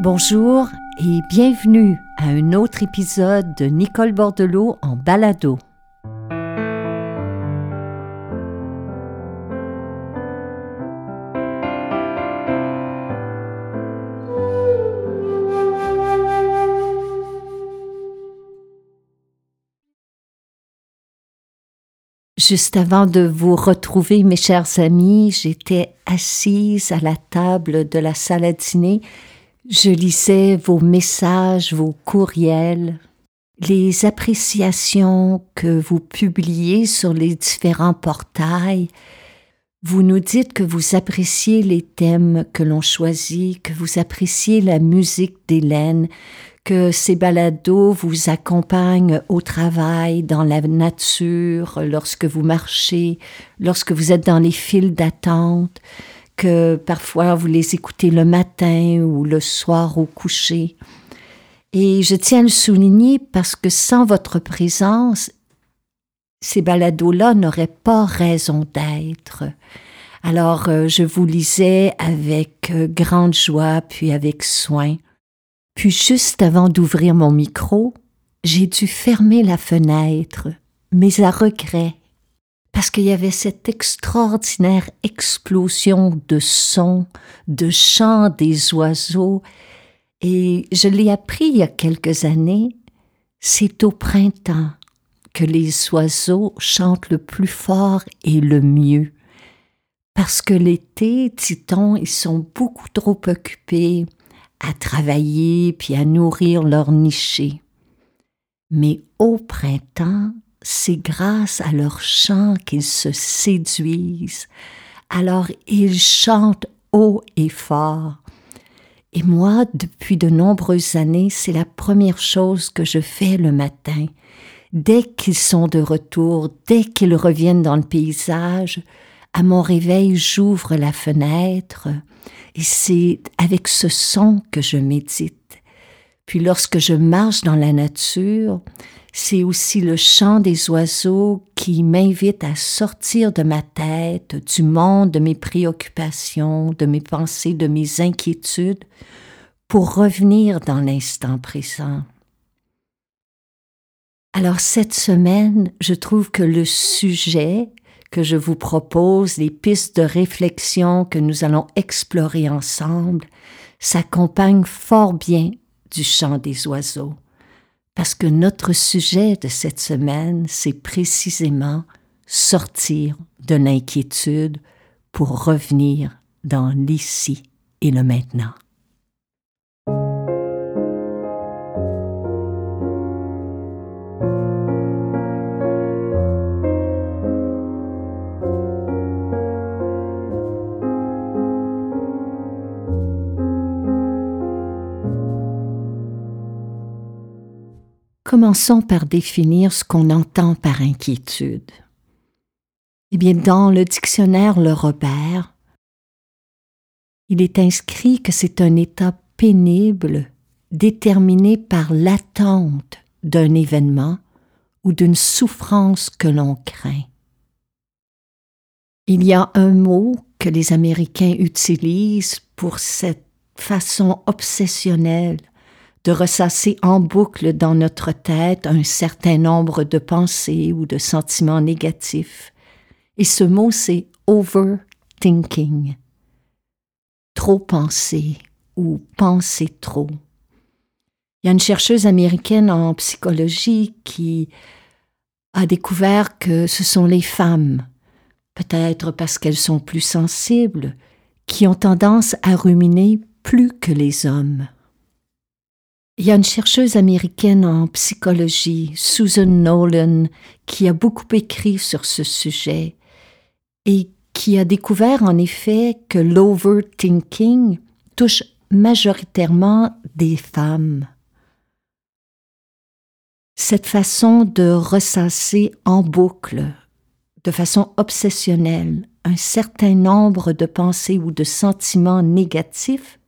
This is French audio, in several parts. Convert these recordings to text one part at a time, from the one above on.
Bonjour et bienvenue à un autre épisode de Nicole Bordelot en balado. Juste avant de vous retrouver, mes chers amis, j'étais assise à la table de la salle à dîner je lisais vos messages, vos courriels, les appréciations que vous publiez sur les différents portails. Vous nous dites que vous appréciez les thèmes que l'on choisit, que vous appréciez la musique d'Hélène, que ces balados vous accompagnent au travail, dans la nature, lorsque vous marchez, lorsque vous êtes dans les files d'attente, que parfois vous les écoutez le matin ou le soir au coucher. Et je tiens à le souligner parce que sans votre présence, ces balados-là n'auraient pas raison d'être. Alors euh, je vous lisais avec euh, grande joie, puis avec soin. Puis juste avant d'ouvrir mon micro, j'ai dû fermer la fenêtre, mais à regret parce qu'il y avait cette extraordinaire explosion de sons, de chants des oiseaux, et je l'ai appris il y a quelques années, c'est au printemps que les oiseaux chantent le plus fort et le mieux. Parce que l'été, dit-on, ils sont beaucoup trop occupés à travailler puis à nourrir leur nichés. Mais au printemps, c'est grâce à leur chant qu'ils se séduisent. Alors ils chantent haut et fort. Et moi, depuis de nombreuses années, c'est la première chose que je fais le matin. Dès qu'ils sont de retour, dès qu'ils reviennent dans le paysage, à mon réveil, j'ouvre la fenêtre et c'est avec ce son que je médite. Puis lorsque je marche dans la nature, c'est aussi le chant des oiseaux qui m'invite à sortir de ma tête, du monde de mes préoccupations, de mes pensées, de mes inquiétudes, pour revenir dans l'instant présent. Alors cette semaine, je trouve que le sujet que je vous propose, les pistes de réflexion que nous allons explorer ensemble, s'accompagnent fort bien du chant des oiseaux parce que notre sujet de cette semaine, c'est précisément sortir de l'inquiétude pour revenir dans l'ici et le maintenant. Commençons par définir ce qu'on entend par inquiétude. Eh bien, dans le dictionnaire Le Robert, il est inscrit que c'est un état pénible déterminé par l'attente d'un événement ou d'une souffrance que l'on craint. Il y a un mot que les Américains utilisent pour cette façon obsessionnelle de ressasser en boucle dans notre tête un certain nombre de pensées ou de sentiments négatifs. Et ce mot, c'est overthinking. Trop penser ou penser trop. Il y a une chercheuse américaine en psychologie qui a découvert que ce sont les femmes, peut-être parce qu'elles sont plus sensibles, qui ont tendance à ruminer plus que les hommes. Il y a une chercheuse américaine en psychologie, Susan Nolan, qui a beaucoup écrit sur ce sujet et qui a découvert en effet que l'overthinking touche majoritairement des femmes. Cette façon de ressasser en boucle, de façon obsessionnelle, un certain nombre de pensées ou de sentiments négatifs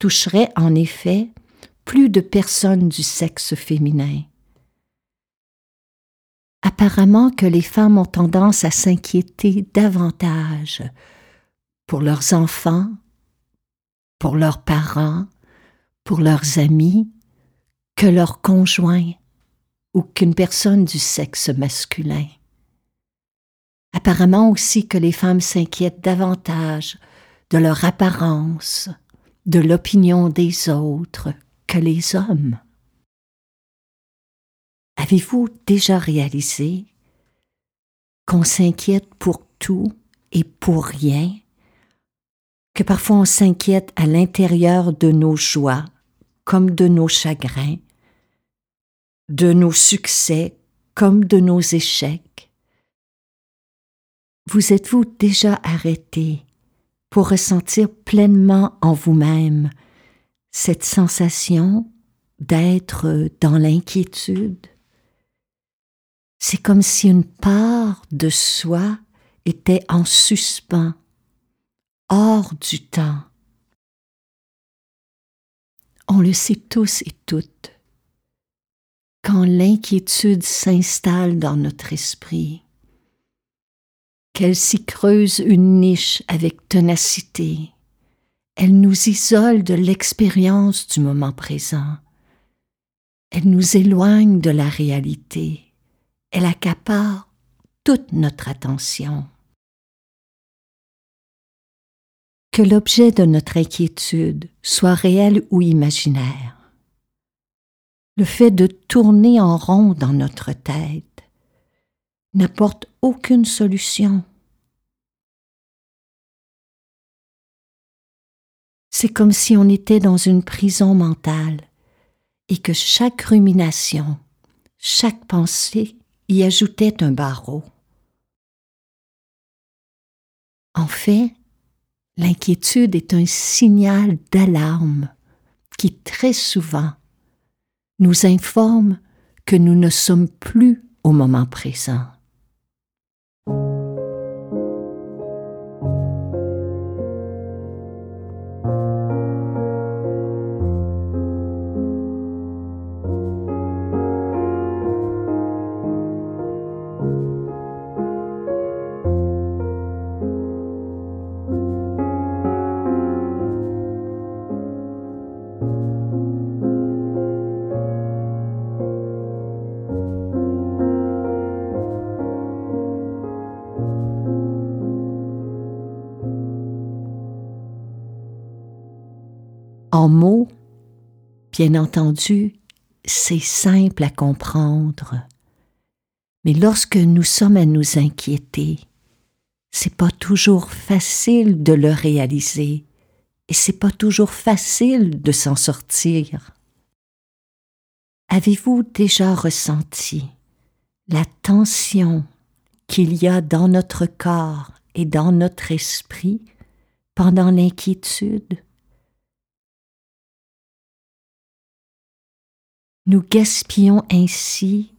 toucherait en effet plus de personnes du sexe féminin. Apparemment que les femmes ont tendance à s'inquiéter davantage pour leurs enfants, pour leurs parents, pour leurs amis que leur conjoint ou qu'une personne du sexe masculin. Apparemment aussi que les femmes s'inquiètent davantage de leur apparence, de l'opinion des autres que les hommes. Avez-vous déjà réalisé qu'on s'inquiète pour tout et pour rien, que parfois on s'inquiète à l'intérieur de nos joies comme de nos chagrins, de nos succès comme de nos échecs? Vous êtes-vous déjà arrêté pour ressentir pleinement en vous-même cette sensation d'être dans l'inquiétude C'est comme si une part de soi était en suspens, hors du temps. On le sait tous et toutes. Quand l'inquiétude s'installe dans notre esprit, qu'elle s'y creuse une niche avec ténacité, elle nous isole de l'expérience du moment présent, elle nous éloigne de la réalité, elle accapare toute notre attention. que l'objet de notre inquiétude soit réel ou imaginaire. Le fait de tourner en rond dans notre tête n'apporte aucune solution. C'est comme si on était dans une prison mentale et que chaque rumination, chaque pensée y ajoutait un barreau. En fait, L'inquiétude est un signal d'alarme qui très souvent nous informe que nous ne sommes plus au moment présent. En mots, bien entendu, c'est simple à comprendre. Mais lorsque nous sommes à nous inquiéter, c'est pas toujours facile de le réaliser et c'est pas toujours facile de s'en sortir. Avez-vous déjà ressenti la tension qu'il y a dans notre corps et dans notre esprit pendant l'inquiétude? Nous gaspillons ainsi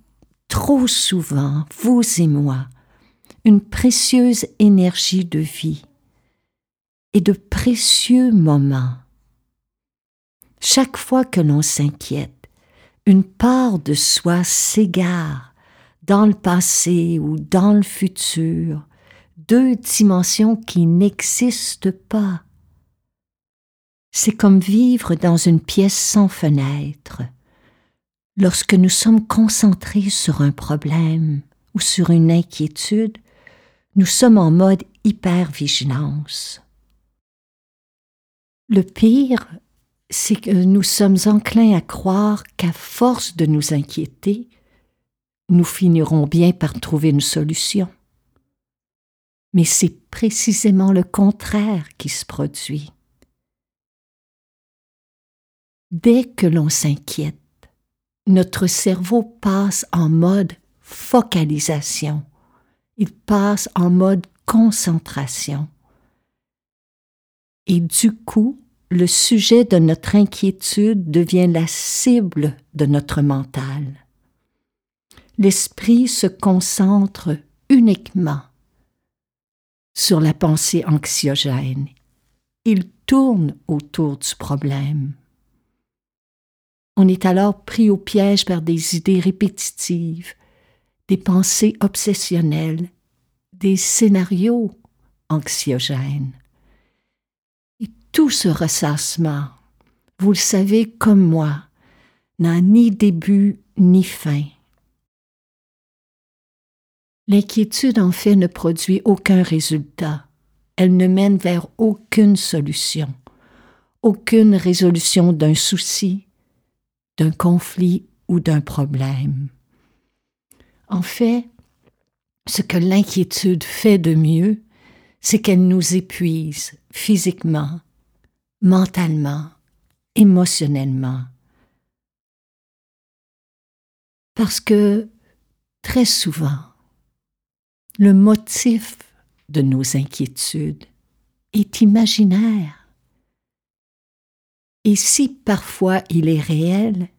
trop souvent, vous et moi, une précieuse énergie de vie et de précieux moments. Chaque fois que l'on s'inquiète, une part de soi s'égare dans le passé ou dans le futur, deux dimensions qui n'existent pas. C'est comme vivre dans une pièce sans fenêtre Lorsque nous sommes concentrés sur un problème ou sur une inquiétude, nous sommes en mode hypervigilance. Le pire, c'est que nous sommes enclins à croire qu'à force de nous inquiéter, nous finirons bien par trouver une solution. Mais c'est précisément le contraire qui se produit. Dès que l'on s'inquiète, notre cerveau passe en mode focalisation, il passe en mode concentration. Et du coup, le sujet de notre inquiétude devient la cible de notre mental. L'esprit se concentre uniquement sur la pensée anxiogène. Il tourne autour du problème. On est alors pris au piège par des idées répétitives, des pensées obsessionnelles, des scénarios anxiogènes. Et tout ce ressassement vous le savez comme moi, n'a ni début ni fin. L'inquiétude en fait ne produit aucun résultat, elle ne mène vers aucune solution, aucune résolution d'un souci, d'un conflit ou d'un problème. En fait, ce que l'inquiétude fait de mieux, c'est qu'elle nous épuise physiquement, mentalement, émotionnellement. Parce que très souvent, le motif de nos inquiétudes est imaginaire. Et si parfois il est réel,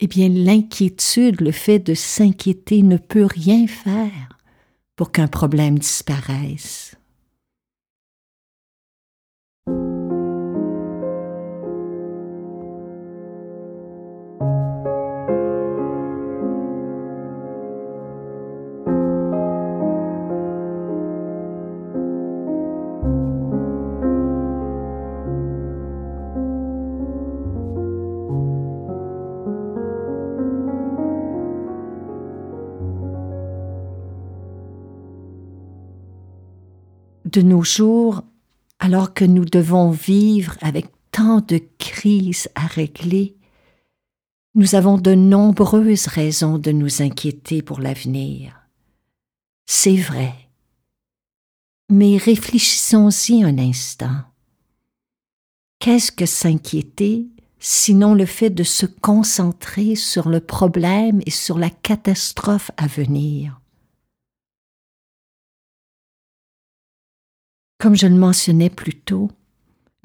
eh bien l'inquiétude, le fait de s'inquiéter ne peut rien faire pour qu'un problème disparaisse. De nos jours, alors que nous devons vivre avec tant de crises à régler, nous avons de nombreuses raisons de nous inquiéter pour l'avenir. C'est vrai. Mais réfléchissons-y un instant. Qu'est-ce que s'inquiéter sinon le fait de se concentrer sur le problème et sur la catastrophe à venir? Comme je le mentionnais plus tôt,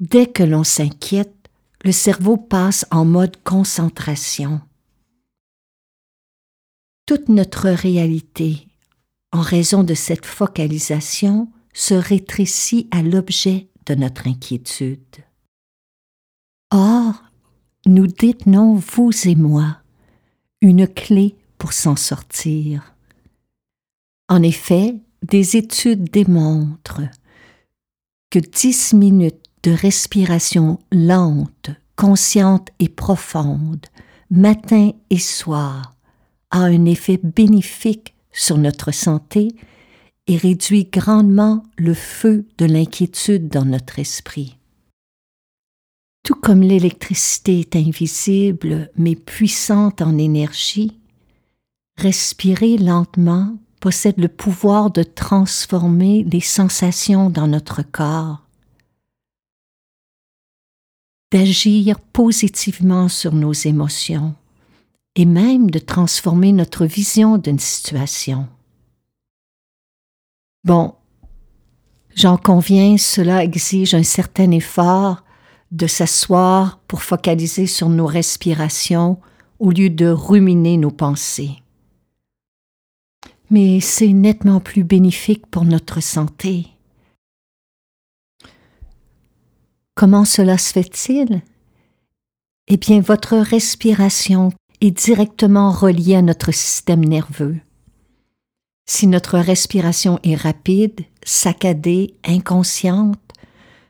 dès que l'on s'inquiète, le cerveau passe en mode concentration. Toute notre réalité, en raison de cette focalisation, se rétrécit à l'objet de notre inquiétude. Or, nous détenons, vous et moi, une clé pour s'en sortir. En effet, des études démontrent que dix minutes de respiration lente, consciente et profonde, matin et soir, a un effet bénéfique sur notre santé et réduit grandement le feu de l'inquiétude dans notre esprit. Tout comme l'électricité est invisible mais puissante en énergie, respirer lentement possède le pouvoir de transformer les sensations dans notre corps, d'agir positivement sur nos émotions et même de transformer notre vision d'une situation. Bon, j'en conviens, cela exige un certain effort de s'asseoir pour focaliser sur nos respirations au lieu de ruminer nos pensées mais c'est nettement plus bénéfique pour notre santé. Comment cela se fait-il? Eh bien, votre respiration est directement reliée à notre système nerveux. Si notre respiration est rapide, saccadée, inconsciente,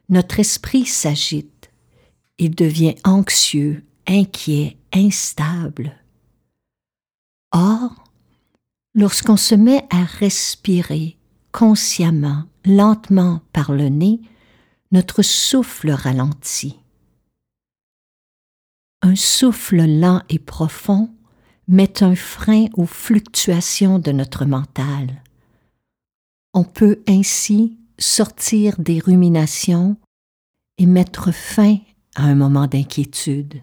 notre esprit s'agite, il devient anxieux, inquiet, instable. Or, Lorsqu'on se met à respirer consciemment, lentement par le nez, notre souffle ralentit. Un souffle lent et profond met un frein aux fluctuations de notre mental. On peut ainsi sortir des ruminations et mettre fin à un moment d'inquiétude.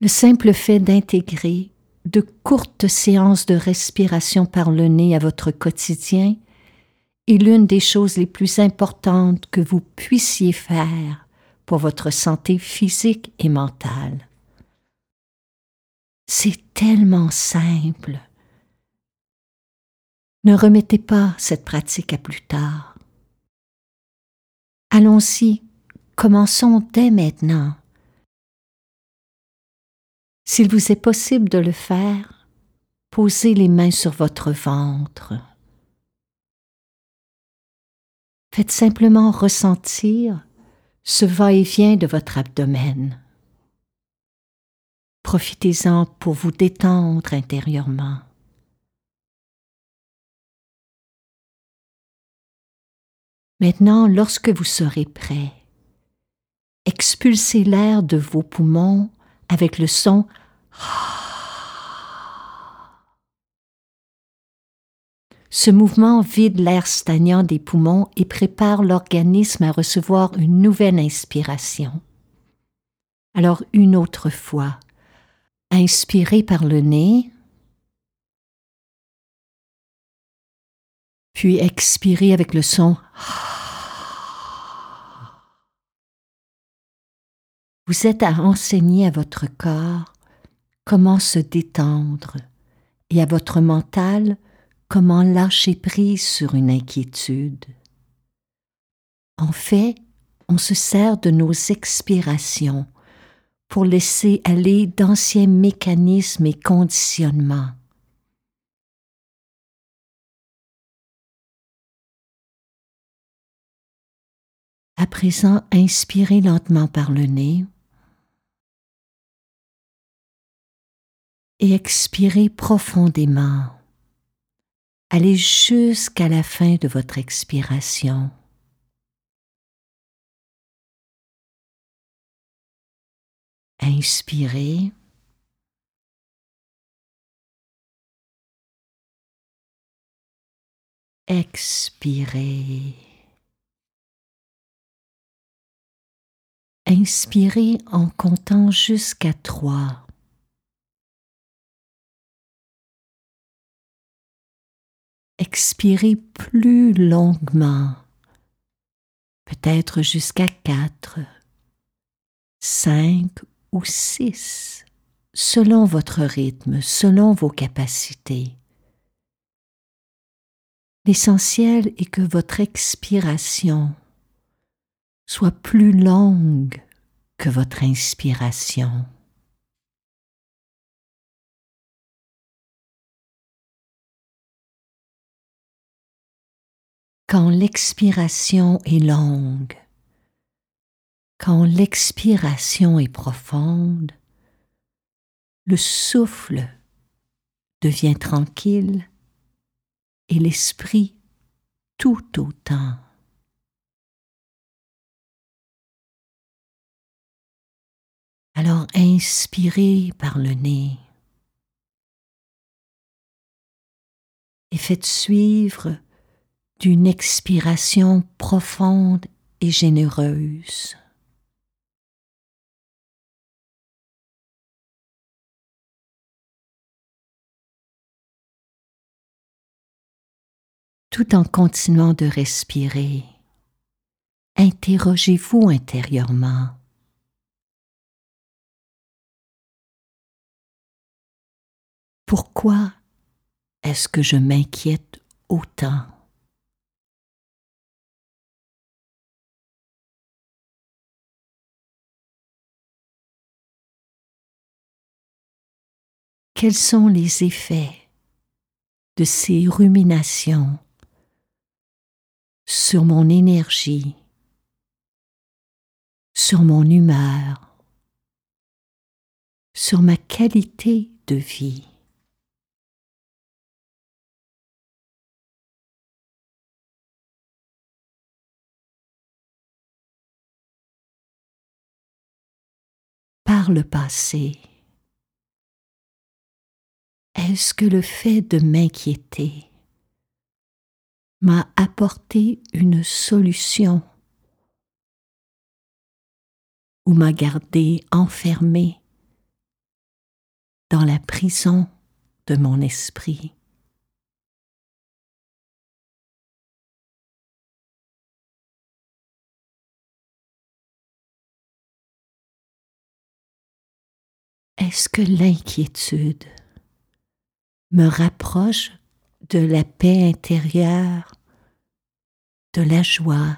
Le simple fait d'intégrer de courtes séances de respiration par le nez à votre quotidien est l'une des choses les plus importantes que vous puissiez faire pour votre santé physique et mentale. C'est tellement simple. Ne remettez pas cette pratique à plus tard. Allons-y, commençons dès maintenant. S'il vous est possible de le faire, posez les mains sur votre ventre. Faites simplement ressentir ce va-et-vient de votre abdomen. Profitez-en pour vous détendre intérieurement. Maintenant, lorsque vous serez prêt, expulsez l'air de vos poumons avec le son Ce mouvement vide l'air stagnant des poumons et prépare l'organisme à recevoir une nouvelle inspiration. Alors une autre fois, inspirez par le nez, puis expirez avec le son. Vous êtes à enseigner à votre corps comment se détendre et à votre mental comment lâcher prise sur une inquiétude. En fait, on se sert de nos expirations pour laisser aller d'anciens mécanismes et conditionnements. À présent, inspirez lentement par le nez et expirez profondément. Allez jusqu'à la fin de votre expiration. Inspirez. Expirez. Inspirez en comptant jusqu'à trois. Expirez plus longuement, peut-être jusqu'à quatre, cinq ou six, selon votre rythme, selon vos capacités. L'essentiel est que votre expiration soit plus longue que votre inspiration. Quand l'expiration est longue, quand l'expiration est profonde, le souffle devient tranquille et l'esprit tout autant. Alors inspirez par le nez et faites suivre d'une expiration profonde et généreuse. Tout en continuant de respirer, interrogez-vous intérieurement. Pourquoi est-ce que je m'inquiète autant? Quels sont les effets de ces ruminations sur mon énergie, sur mon humeur, sur ma qualité de vie? Par le passé, est-ce que le fait de m'inquiéter m'a apporté une solution ou m'a gardé enfermé dans la prison de mon esprit? Est-ce que l'inquiétude me rapproche de la paix intérieure, de la joie,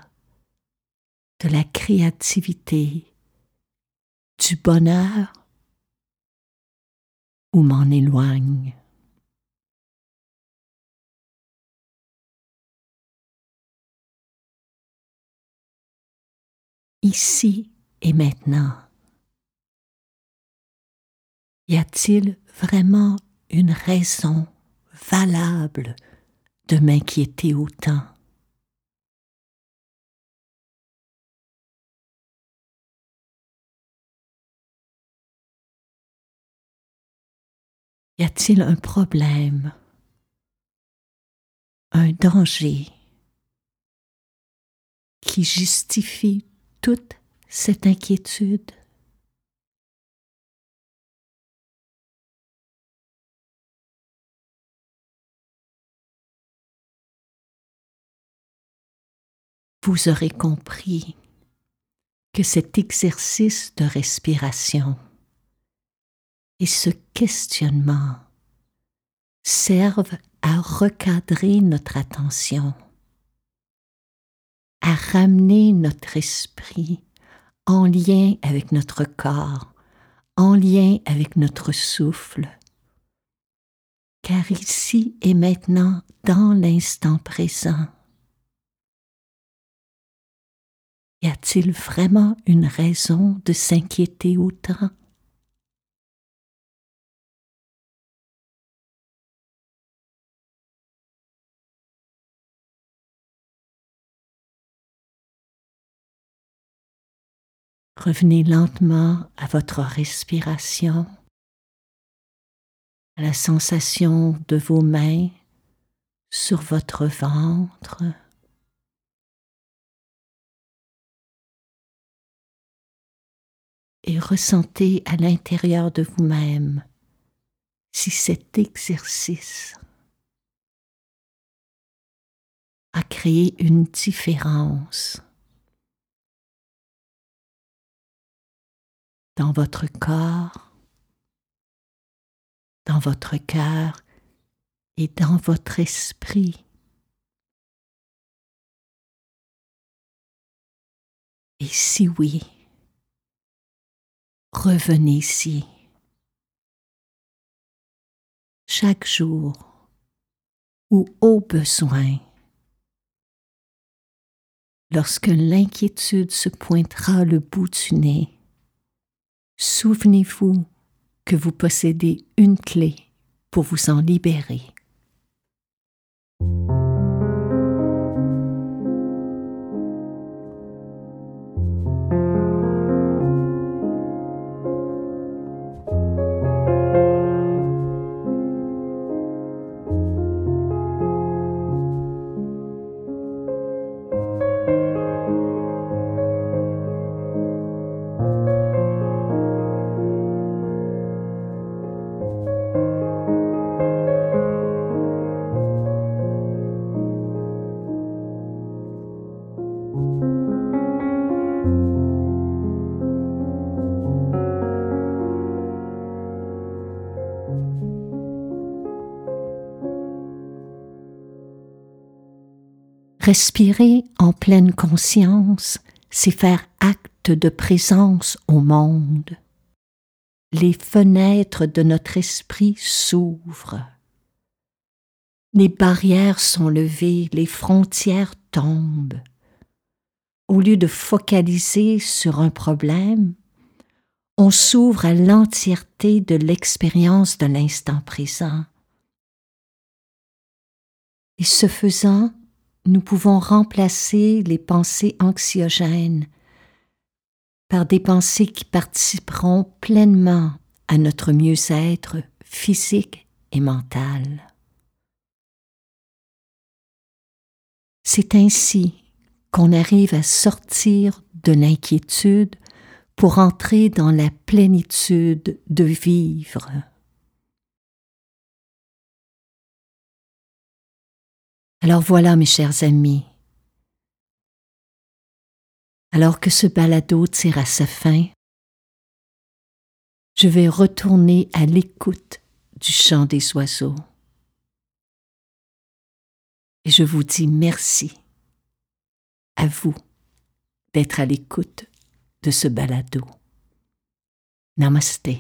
de la créativité, du bonheur ou m'en éloigne. ici et maintenant Y a-t-il vraiment une raison valable de m'inquiéter autant. Y a-t-il un problème, un danger qui justifie toute cette inquiétude? Vous aurez compris que cet exercice de respiration et ce questionnement servent à recadrer notre attention, à ramener notre esprit en lien avec notre corps, en lien avec notre souffle. Car ici et maintenant, dans l'instant présent, y a-t-il vraiment une raison de s'inquiéter autant? Revenez lentement à votre respiration, à la sensation de vos mains sur votre ventre. Et ressentez à l'intérieur de vous-même si cet exercice a créé une différence dans votre corps, dans votre cœur et dans votre esprit. Et si oui, revenez-y chaque jour ou au besoin. Lorsque l'inquiétude se pointera le bout du nez, souvenez-vous que vous possédez une clé pour vous en libérer. Respirer en pleine conscience, c'est faire acte de présence au monde. Les fenêtres de notre esprit s'ouvrent. Les barrières sont levées, les frontières tombent. Au lieu de focaliser sur un problème, on s'ouvre à l'entièreté de l'expérience de l'instant présent. Et ce faisant, nous pouvons remplacer les pensées anxiogènes par des pensées qui participeront pleinement à notre mieux-être physique et mental. C'est ainsi qu'on arrive à sortir de l'inquiétude pour entrer dans la plénitude de vivre. Alors voilà, mes chers amis, alors que ce balado tire à sa fin, je vais retourner à l'écoute du chant des oiseaux. Et je vous dis merci à vous d'être à l'écoute de ce balado. Namaste.